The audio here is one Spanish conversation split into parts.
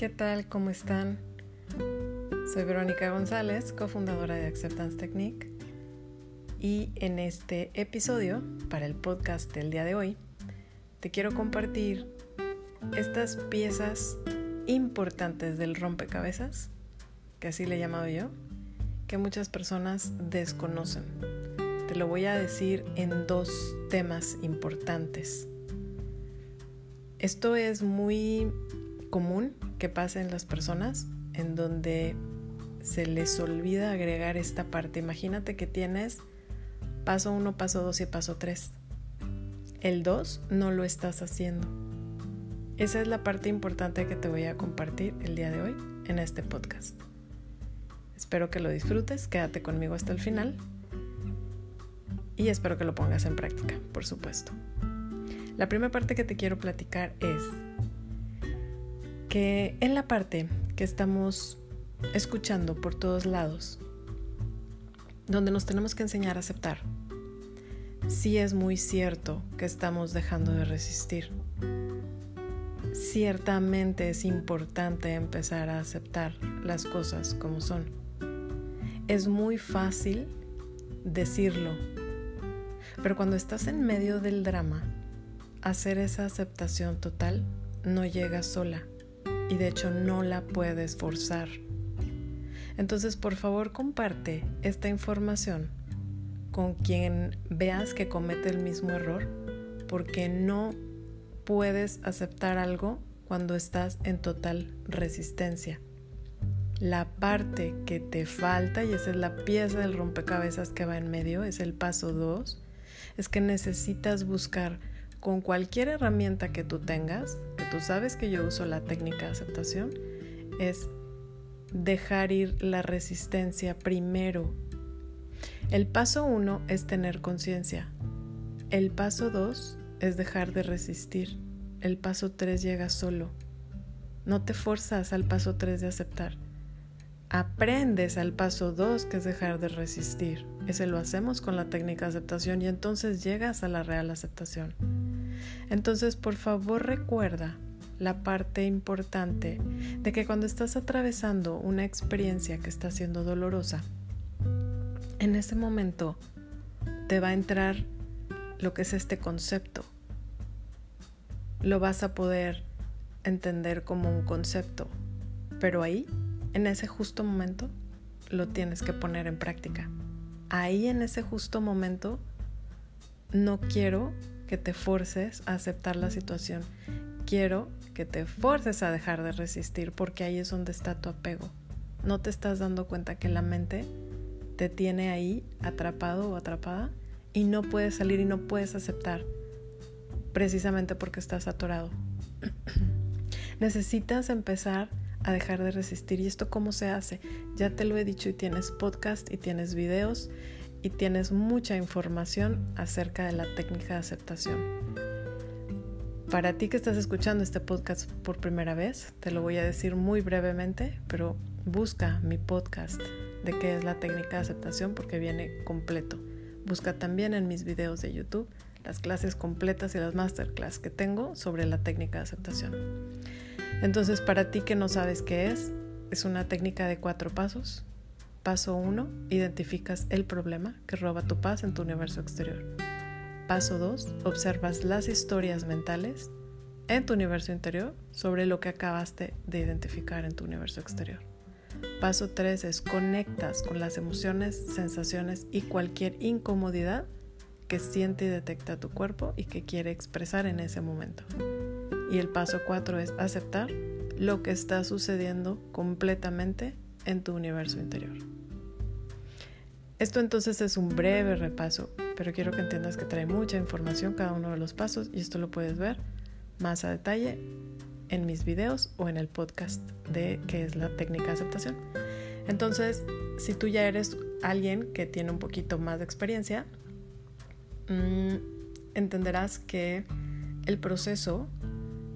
¿qué tal? ¿Cómo están? Soy Verónica González, cofundadora de Acceptance Technique, y en este episodio, para el podcast del día de hoy, te quiero compartir estas piezas importantes del rompecabezas, que así le he llamado yo, que muchas personas desconocen. Te lo voy a decir en dos temas importantes. Esto es muy común que pasa en las personas en donde se les olvida agregar esta parte. Imagínate que tienes paso 1, paso 2 y paso 3. El 2 no lo estás haciendo. Esa es la parte importante que te voy a compartir el día de hoy en este podcast. Espero que lo disfrutes, quédate conmigo hasta el final y espero que lo pongas en práctica, por supuesto. La primera parte que te quiero platicar es que en la parte que estamos escuchando por todos lados, donde nos tenemos que enseñar a aceptar, sí es muy cierto que estamos dejando de resistir. Ciertamente es importante empezar a aceptar las cosas como son. Es muy fácil decirlo, pero cuando estás en medio del drama, hacer esa aceptación total no llega sola y de hecho no la puedes forzar. Entonces, por favor, comparte esta información con quien veas que comete el mismo error, porque no puedes aceptar algo cuando estás en total resistencia. La parte que te falta, y esa es la pieza del rompecabezas que va en medio, es el paso 2, es que necesitas buscar con cualquier herramienta que tú tengas, tú sabes que yo uso la técnica de aceptación, es dejar ir la resistencia primero. El paso uno es tener conciencia. El paso dos es dejar de resistir. El paso tres llega solo. No te forzas al paso tres de aceptar. Aprendes al paso dos que es dejar de resistir. Ese lo hacemos con la técnica de aceptación y entonces llegas a la real aceptación. Entonces, por favor, recuerda la parte importante de que cuando estás atravesando una experiencia que está siendo dolorosa, en ese momento te va a entrar lo que es este concepto. Lo vas a poder entender como un concepto, pero ahí, en ese justo momento, lo tienes que poner en práctica. Ahí, en ese justo momento, no quiero que te forces a aceptar la situación. Quiero que te forces a dejar de resistir porque ahí es donde está tu apego. No te estás dando cuenta que la mente te tiene ahí atrapado o atrapada y no puedes salir y no puedes aceptar precisamente porque estás atorado. Necesitas empezar a dejar de resistir. ¿Y esto cómo se hace? Ya te lo he dicho y tienes podcast y tienes videos y tienes mucha información acerca de la técnica de aceptación. Para ti que estás escuchando este podcast por primera vez, te lo voy a decir muy brevemente, pero busca mi podcast de qué es la técnica de aceptación porque viene completo. Busca también en mis videos de YouTube las clases completas y las masterclass que tengo sobre la técnica de aceptación. Entonces, para ti que no sabes qué es, es una técnica de cuatro pasos Paso 1. Identificas el problema que roba tu paz en tu universo exterior. Paso 2. Observas las historias mentales en tu universo interior sobre lo que acabaste de identificar en tu universo exterior. Paso 3 es conectas con las emociones, sensaciones y cualquier incomodidad que siente y detecta tu cuerpo y que quiere expresar en ese momento. Y el paso 4 es aceptar lo que está sucediendo completamente en tu universo interior. Esto entonces es un breve repaso, pero quiero que entiendas que trae mucha información cada uno de los pasos y esto lo puedes ver más a detalle en mis videos o en el podcast de qué es la técnica de aceptación. Entonces, si tú ya eres alguien que tiene un poquito más de experiencia, mm, entenderás que el proceso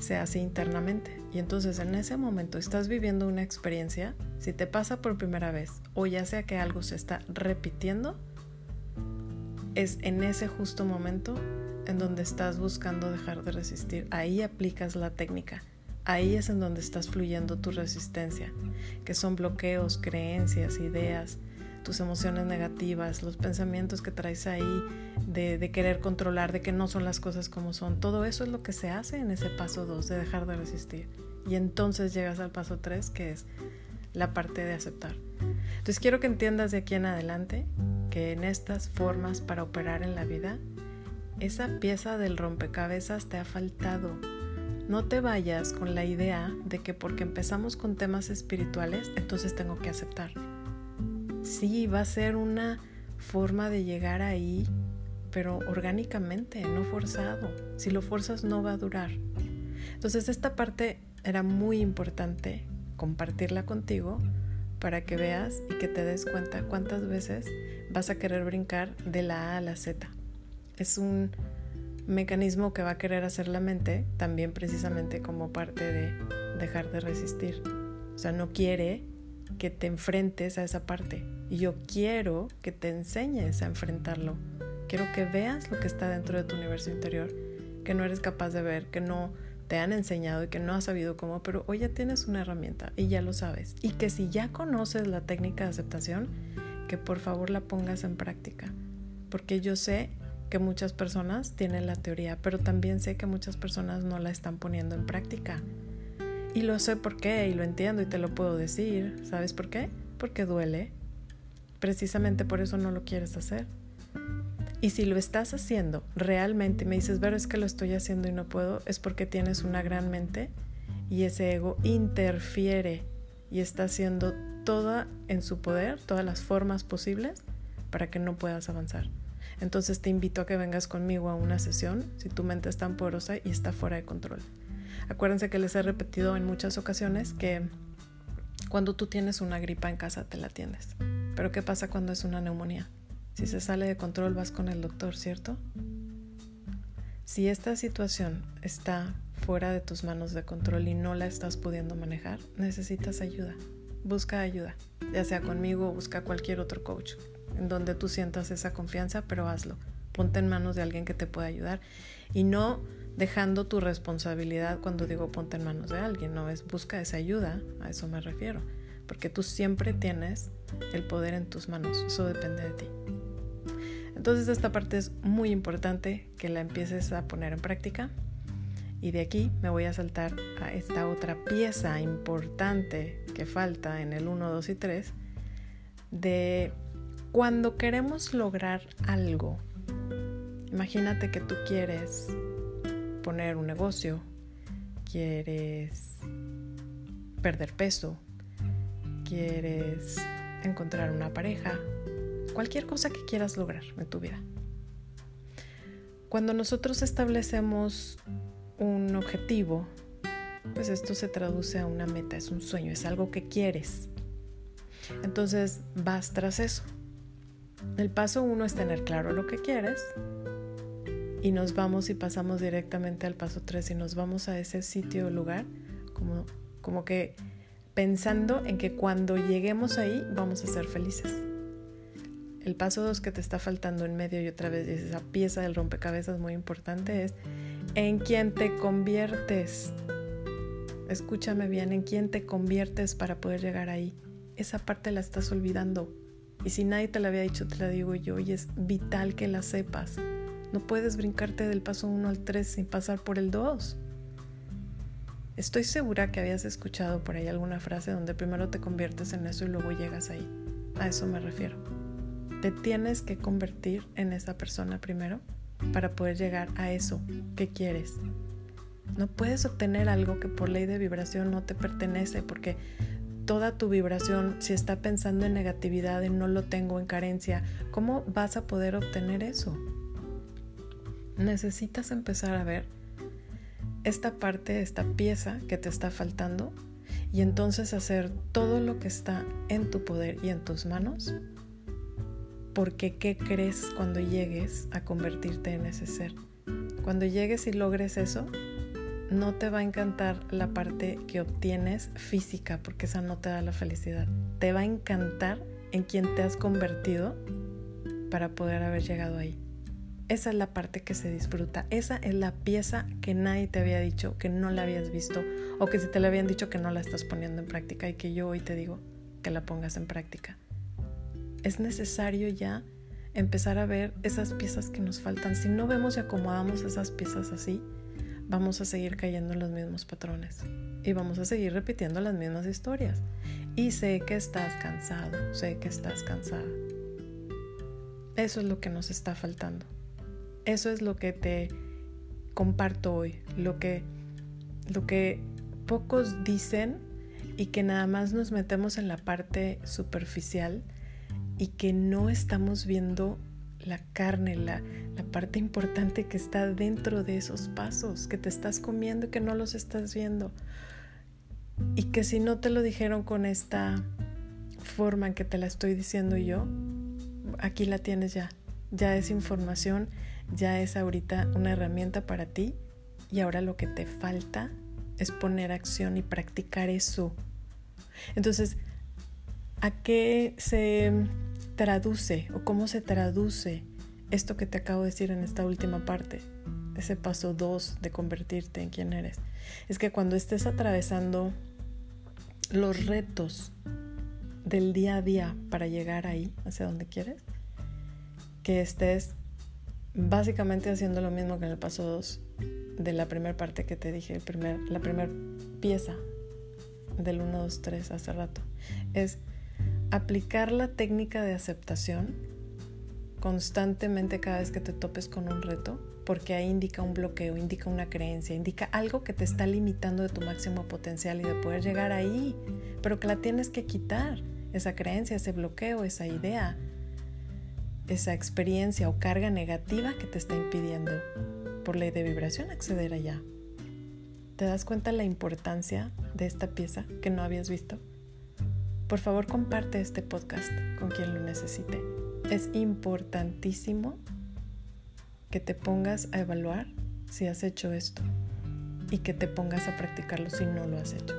se hace internamente. Y entonces en ese momento estás viviendo una experiencia, si te pasa por primera vez o ya sea que algo se está repitiendo, es en ese justo momento en donde estás buscando dejar de resistir. Ahí aplicas la técnica. ahí es en donde estás fluyendo tu resistencia, que son bloqueos, creencias, ideas, tus emociones negativas, los pensamientos que traes ahí de, querer controlar, de que no son las cosas como son. Todo eso es lo que se hace en ese paso 2 de dejar de resistir. Y entonces llegas al paso 3 que es la parte de aceptar. Entonces quiero que entiendas de aquí en adelante que en estas formas para operar en la vida, esa pieza del rompecabezas te ha faltado. No te vayas con la idea de que porque empezamos con temas espirituales, entonces tengo que aceptar. Sí, va a ser una forma de llegar ahí, pero orgánicamente, no forzado. Si lo forzas no va a durar. Entonces esta parte era muy importante compartirla contigo para que veas y que te des cuenta cuántas veces vas a querer brincar de la A a la Z. Es un mecanismo que va a querer hacer la mente también precisamente como parte de dejar de resistir. O sea, no quiere que te enfrentes a esa parte. Y yo quiero que te enseñes a enfrentarlo. Quiero que veas lo que está dentro de tu universo interior, que no eres capaz de ver, que no te han enseñado y que no has sabido cómo, pero hoy ya tienes una herramienta y ya lo sabes. Y que si ya conoces la técnica de aceptación, que por favor la pongas en práctica. Porque yo sé que muchas personas tienen la teoría, pero también sé que muchas personas no la están poniendo en práctica. Y lo sé por qué, y lo entiendo y te lo puedo decir. ¿Sabes por qué? Porque duele. Precisamente por eso no lo quieres hacer. Y si lo estás haciendo realmente, me dices, pero es que lo estoy haciendo y no puedo, es porque tienes una gran mente y ese ego interfiere y está haciendo toda en su poder, todas las formas posibles para que no puedas avanzar. Entonces te invito a que vengas conmigo a una sesión si tu mente es tan poderosa y está fuera de control. Acuérdense que les he repetido en muchas ocasiones que cuando tú tienes una gripa en casa te la atiendes. Pero ¿qué pasa cuando es una neumonía? Si se sale de control vas con el doctor, ¿cierto? Si esta situación está fuera de tus manos de control y no la estás pudiendo manejar, necesitas ayuda. Busca ayuda, ya sea conmigo o busca cualquier otro coach, en donde tú sientas esa confianza, pero hazlo. Ponte en manos de alguien que te pueda ayudar y no dejando tu responsabilidad cuando digo ponte en manos de alguien, no es busca esa ayuda, a eso me refiero, porque tú siempre tienes el poder en tus manos, eso depende de ti. Entonces esta parte es muy importante que la empieces a poner en práctica. Y de aquí me voy a saltar a esta otra pieza importante que falta en el 1, 2 y 3 de cuando queremos lograr algo. Imagínate que tú quieres poner un negocio, quieres perder peso, quieres encontrar una pareja, cualquier cosa que quieras lograr en tu vida. Cuando nosotros establecemos un objetivo, pues esto se traduce a una meta, es un sueño, es algo que quieres. Entonces vas tras eso. El paso uno es tener claro lo que quieres y nos vamos y pasamos directamente al paso tres y nos vamos a ese sitio o lugar como, como que pensando en que cuando lleguemos ahí vamos a ser felices. El paso dos que te está faltando en medio y otra vez esa pieza del rompecabezas muy importante es en quién te conviertes. Escúchame bien, en quién te conviertes para poder llegar ahí. Esa parte la estás olvidando. Y si nadie te la había dicho, te la digo yo y es vital que la sepas. No puedes brincarte del paso 1 al 3 sin pasar por el 2. Estoy segura que habías escuchado por ahí alguna frase donde primero te conviertes en eso y luego llegas ahí. A eso me refiero. Te tienes que convertir en esa persona primero para poder llegar a eso que quieres. No puedes obtener algo que por ley de vibración no te pertenece porque toda tu vibración, si está pensando en negatividad, en no lo tengo, en carencia, ¿cómo vas a poder obtener eso? Necesitas empezar a ver esta parte, esta pieza que te está faltando y entonces hacer todo lo que está en tu poder y en tus manos porque ¿qué crees cuando llegues a convertirte en ese ser? Cuando llegues y logres eso, no te va a encantar la parte que obtienes física, porque esa no te da la felicidad. Te va a encantar en quien te has convertido para poder haber llegado ahí. Esa es la parte que se disfruta. Esa es la pieza que nadie te había dicho, que no la habías visto, o que si te la habían dicho que no la estás poniendo en práctica y que yo hoy te digo que la pongas en práctica. Es necesario ya empezar a ver esas piezas que nos faltan. Si no vemos y acomodamos esas piezas así, vamos a seguir cayendo en los mismos patrones y vamos a seguir repitiendo las mismas historias. Y sé que estás cansado, sé que estás cansada. Eso es lo que nos está faltando. Eso es lo que te comparto hoy, lo que, lo que pocos dicen y que nada más nos metemos en la parte superficial y que no estamos viendo la carne, la, la, parte importante que está dentro de esos pasos, que te estás comiendo y que no los estás viendo. Y que si no te lo dijeron con esta forma en que te la estoy diciendo yo, aquí la tienes ya. Ya es información ya es ahorita una herramienta para ti y ahora lo que te falta es poner acción y practicar eso. Entonces, ¿a qué se traduce o cómo se traduce esto que te acabo de decir en esta última parte? Ese paso 2 de convertirte en quien eres. Es que cuando estés atravesando los retos del día a día para llegar ahí, hacia donde quieres, que estés básicamente haciendo lo mismo que en el paso 2 de la primera parte que te dije, el primer, la primera pieza del 1, 2, 3 hace rato. Es aplicar la técnica de aceptación constantemente cada vez que te topes con un reto, porque ahí indica un bloqueo, indica una creencia, indica algo que te está limitando de tu máximo potencial y de poder llegar ahí, pero que la tienes que quitar, esa creencia, ese bloqueo, esa idea, esa experiencia o carga negativa que te está impidiendo por ley de vibración acceder allá. ¿Te das cuenta la importancia de esta pieza que no habías visto? Por favor comparte este podcast con quien lo necesite. Es importantísimo que te pongas a evaluar si has hecho esto y que te pongas a practicarlo si no lo has hecho.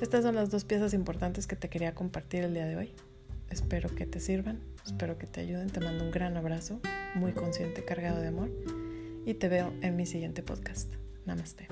Estas son las dos piezas importantes que te quería compartir el día de hoy. Espero que te sirvan, espero que te ayuden. Te mando un gran abrazo, muy consciente, cargado de amor. Y te veo en mi siguiente podcast. Namaste.